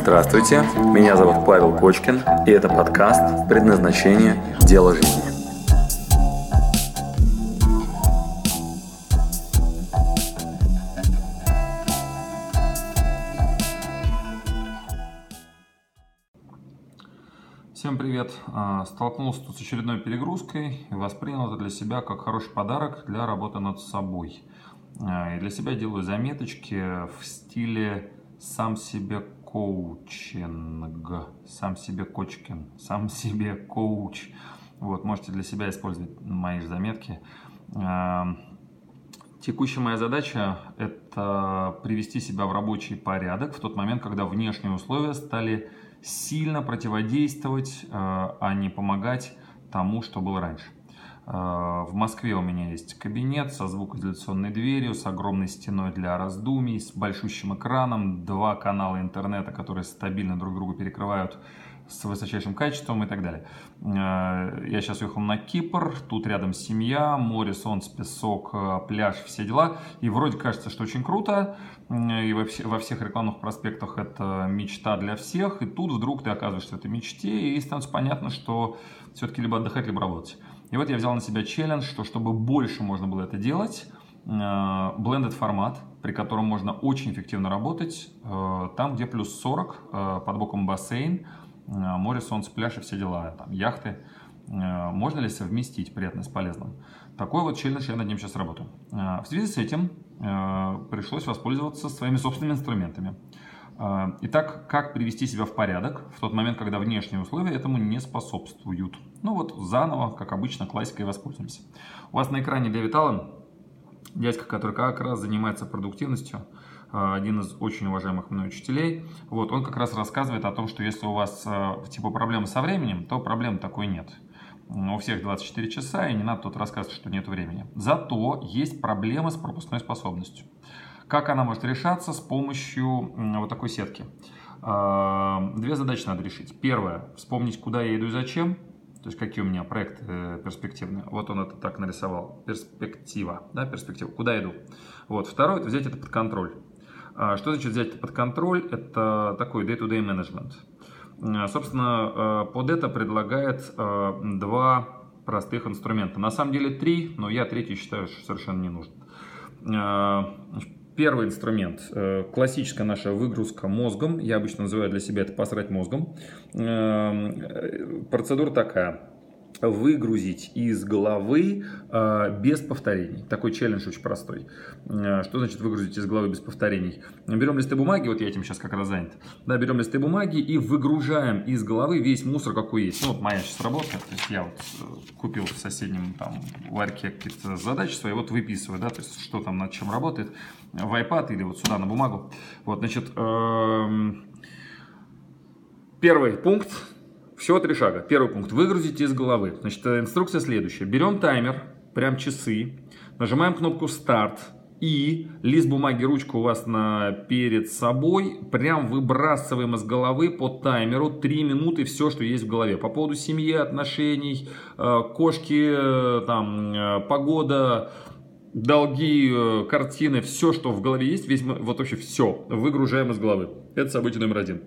Здравствуйте, меня зовут Павел Кочкин, и это подкаст «Предназначение. Дело жизни». Всем привет! А, столкнулся тут с очередной перегрузкой и воспринял это для себя как хороший подарок для работы над собой. А, и для себя делаю заметочки в стиле «сам себе коучинг», «сам себе кочкин», «сам себе коуч». Вот, можете для себя использовать мои заметки. А, текущая моя задача – это привести себя в рабочий порядок в тот момент, когда внешние условия стали сильно противодействовать, э, а не помогать тому, что было раньше. Э, в Москве у меня есть кабинет со звукоизоляционной дверью, с огромной стеной для раздумий, с большущим экраном, два канала интернета, которые стабильно друг друга перекрывают с высочайшим качеством и так далее. Э, я сейчас уехал на Кипр, тут рядом семья, море, солнце, песок, э, пляж, все дела. И вроде кажется, что очень круто, и во всех рекламных проспектах это мечта для всех. И тут вдруг ты оказываешься в этой мечте, и становится понятно, что все-таки либо отдыхать, либо работать. И вот я взял на себя челлендж, что чтобы больше можно было это делать, blended э, формат, при котором можно очень эффективно работать, там, где плюс 40, под боком бассейн, Э, море, солнце, пляж и все дела, там, яхты. Э, можно ли совместить приятное с полезным? Такой вот челлендж я над ним сейчас работаю. Э, в связи с этим пришлось воспользоваться своими собственными инструментами. Итак, как привести себя в порядок в тот момент, когда внешние условия этому не способствуют? Ну вот заново, как обычно, классикой воспользуемся. У вас на экране Дэвид Аллен, дядька, который как раз занимается продуктивностью, Э, один из очень уважаемых мной учителей. Вот, он как раз рассказывает о том, что если у вас э, типа проблемы со временем, то проблем такой нет. У всех 24 часа, и не надо тут рассказывать, что нет времени. Зато есть проблема с пропускной способностью. Как она может решаться? С помощью вот такой сетки. Э, две задачи надо решить. Первое, вспомнить, куда я иду и зачем. То есть какие у меня проекты перспективные. Вот он это так нарисовал. Перспектива. Да, перспектива. Куда иду. Вот. Второе, взять это под контроль. А что значит взять это под контроль? Это такой day-to-day management. А, собственно, а, под это предлагает два простых инструмента. На самом деле три, но я третий считаю, что совершенно не нужен. Первый инструмент, э, классическая наша выгрузка мозгом, я обычно называю для себя это посрать мозгом. Э, процедура такая выгрузить из головы э, без повторений. Такой челлендж очень простой. Э, что значит выгрузить из головы без повторений? Берем листы бумаги, вот я этим сейчас как раз занят. Да, берем листы бумаги и выгружаем из головы весь мусор, какой есть. Ну, вот моя сейчас работа, то есть я вот э, купил в соседнем там ларьке какие-то задачи свои, вот выписываю, да, то есть что там над чем работает, в iPad или вот сюда на бумагу. Вот, значит, э, первый пункт всего три шага. Первый пункт. Выгрузить из головы. Значит, э, инструкция следующая. Берем таймер, прям часы, нажимаем кнопку «Старт», и лист бумаги, ручка у вас на, перед собой, прям выбрасываем из головы по таймеру 3 минуты все, что есть в голове. По поводу семьи, отношений, э, кошки, э, там, погода, долги, картины, все, что в голове есть, весь, вот вообще все, выгружаем из головы. Это событие номер один.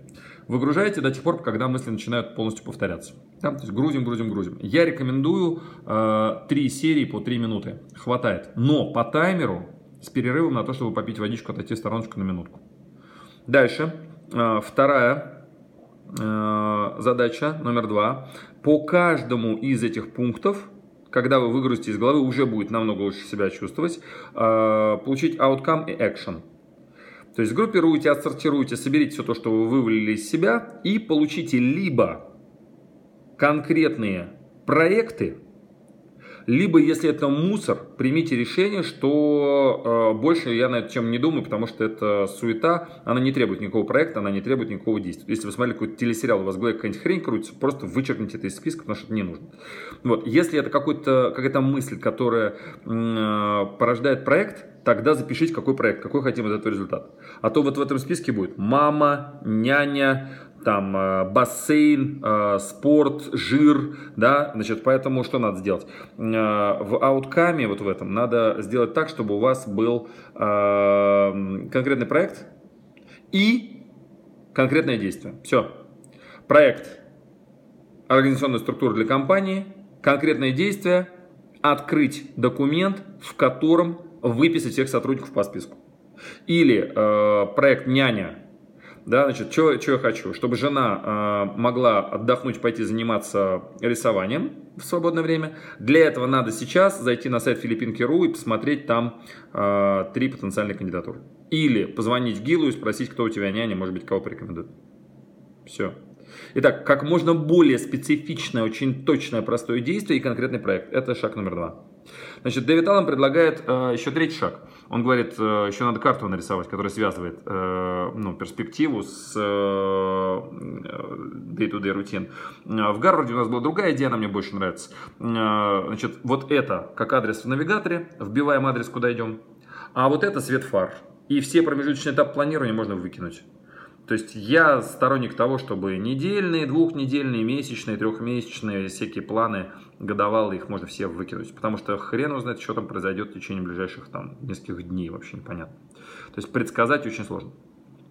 Выгружаете до тех пор, когда мысли начинают полностью повторяться. Да? То есть грузим, грузим, грузим. Я рекомендую э, 3 серии по 3 минуты. Хватает. Но по таймеру с перерывом на то, чтобы попить водичку, отойти в стороночку на минутку. Дальше. Э, вторая э, задача, номер два. По каждому из этих пунктов когда вы выгрузите из головы, уже будет намного лучше себя чувствовать, э, получить outcome и action. То есть группируйте, отсортируйте, соберите все то, что вы вывалили из себя и получите либо конкретные проекты, либо, если это мусор, примите решение, что э, больше я на эту тему не думаю, потому что это суета, она не требует никакого проекта, она не требует никакого действия. Если вы смотрели какой-то телесериал, у вас в голове какая-нибудь хрень крутится, просто вычеркните это из списка, потому что это не нужно. Вот. Если это какой-то, какая-то мысль, которая э, порождает проект, тогда запишите, какой проект, какой хотим от этого результат. А то вот в этом списке будет мама, няня, там э, бассейн, э, спорт, жир, да, значит, поэтому что надо сделать? Э, в ауткаме вот в этом надо сделать так, чтобы у вас был конкретный проект и конкретное действие. Все. Проект организационная структура для компании, конкретное действие, открыть документ, в котором выписать всех сотрудников по списку. Или э, проект «Няня», да, значит, что я хочу? Чтобы жена э, могла отдохнуть, пойти заниматься рисованием в свободное время. Для этого надо сейчас зайти на сайт Филиппинки.ру и посмотреть там э, три потенциальные кандидатуры. Или позвонить Гилу и спросить, кто у тебя няня, может быть, кого порекомендует. Все. Итак, как можно более специфичное, очень точное, простое действие и конкретный проект. Это шаг номер два. Значит, Дэвид Аллен предлагает э, еще третий шаг. Он говорит, э, еще надо карту нарисовать, которая связывает э, ну, перспективу с э, day-to-day рутин. В Гарварде у нас была другая идея, она мне больше нравится. Э, значит, вот это как адрес в навигаторе, вбиваем адрес, куда идем. А вот это свет фар. И все промежуточные этапы планирования можно выкинуть. То есть я сторонник того, чтобы недельные, двухнедельные, месячные, трехмесячные всякие планы годовалые, их можно все выкинуть. Потому что хрен узнает, что там произойдет в течение ближайших там нескольких дней, вообще непонятно. То есть предсказать очень сложно.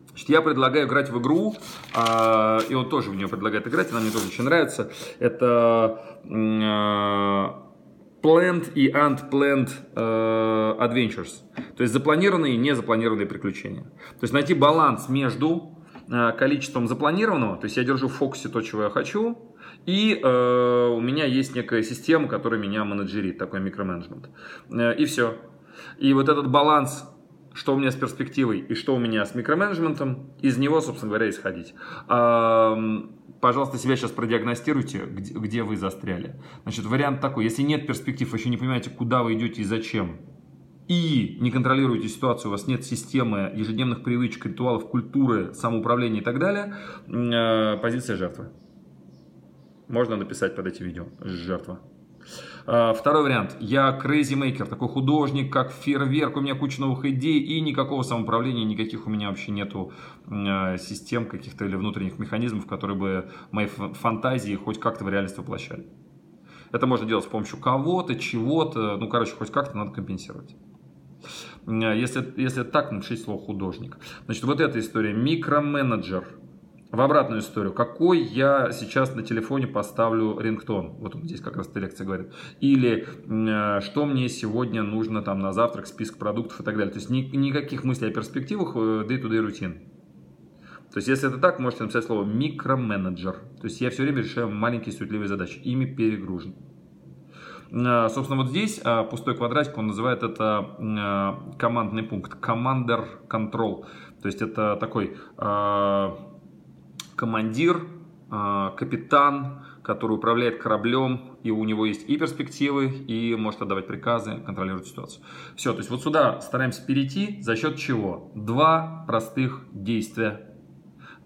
Значит, я предлагаю играть в игру, э, и он тоже в нее предлагает играть, она мне тоже очень нравится. Это э, planned и unplanned э, adventures. То есть запланированные и незапланированные приключения. То есть найти баланс между Э, количеством запланированного, то есть я держу в фокусе то, чего я хочу, и э, у меня есть некая система, которая меня менеджерит, такой микроменеджмент. Э, и все. И вот этот баланс, что у меня с перспективой и что у меня с микроменеджментом, из него, собственно говоря, исходить. Пожалуйста, себя сейчас продиагностируйте, где, где вы застряли. Значит, вариант такой, если нет перспектив, еще не понимаете, куда вы идете и зачем, и не контролируете ситуацию, у вас нет системы ежедневных привычек, ритуалов, культуры, самоуправления и так далее, э, позиция жертвы. Можно написать под этим видео «жертва». Э, второй вариант. Я maker, такой художник, как фейерверк, у меня куча новых идей и никакого самоуправления, никаких у меня вообще нету э, систем каких-то или внутренних механизмов, которые бы мои фантазии хоть как-то в реальность воплощали. Это можно делать с помощью кого-то, чего-то, ну, короче, хоть как-то надо компенсировать. Э, если, если так напишите слово художник. Значит, вот эта история. Микроменеджер. В обратную историю. Какой я сейчас на телефоне поставлю рингтон? Вот он здесь как раз эта лекция говорит. Или э, что мне сегодня нужно там на завтрак, список продуктов и так далее. То есть ни, никаких мыслей о перспективах, э, day-to-day рутин. То есть, если это так, можете написать слово микроменеджер. То есть, я все время решаю маленькие суетливые задачи. Ими перегружен. Э, собственно, вот здесь э, пустой квадратик, он называет это э, командный пункт, commander control. То есть это такой командир, капитан, который управляет кораблем, и у него есть и перспективы, и может отдавать приказы, контролировать ситуацию. Все, то есть вот сюда стараемся перейти за счет чего? Два простых действия.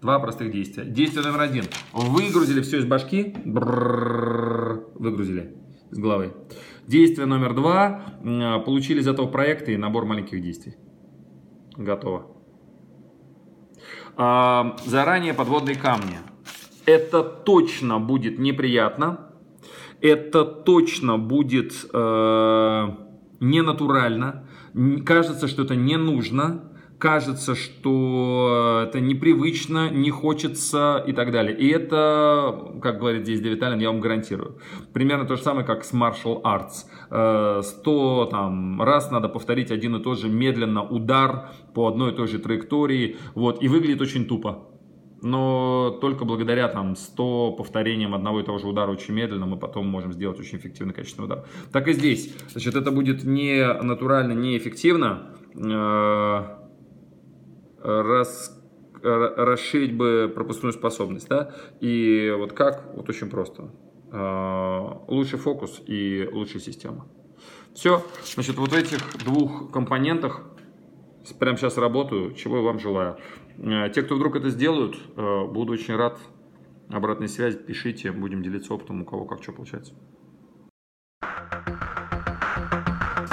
Два простых действия. Действие номер один. Выгрузили все из башки. Выгрузили с головы. Действие номер два. Получили из этого проекта и набор маленьких действий. Готово. А, заранее подводные камни. Это точно будет неприятно. Это точно будет э, ненатурально. Кажется, что это не нужно кажется, что это непривычно, не хочется и так далее. И это, как говорит здесь Дэвид Аллен, я вам гарантирую. Примерно то же самое, как с martial arts. Э, сто там, раз надо повторить один и тот же медленно удар по одной и той же траектории. Вот, и выглядит очень тупо. Но только благодаря там 100 повторениям одного и того же удара очень медленно мы потом можем сделать очень эффективный качественный удар. Так и здесь. Значит, это будет не натурально, не эффективно э, рас, расширить бы пропускную способность, да, и вот как, вот очень просто, а, лучший фокус и лучшая система. Все, значит, вот в этих двух компонентах прямо сейчас работаю, чего я вам желаю. Э, те, кто вдруг это сделают, э, буду очень рад обратной связи, пишите, будем делиться опытом, у кого как что получается.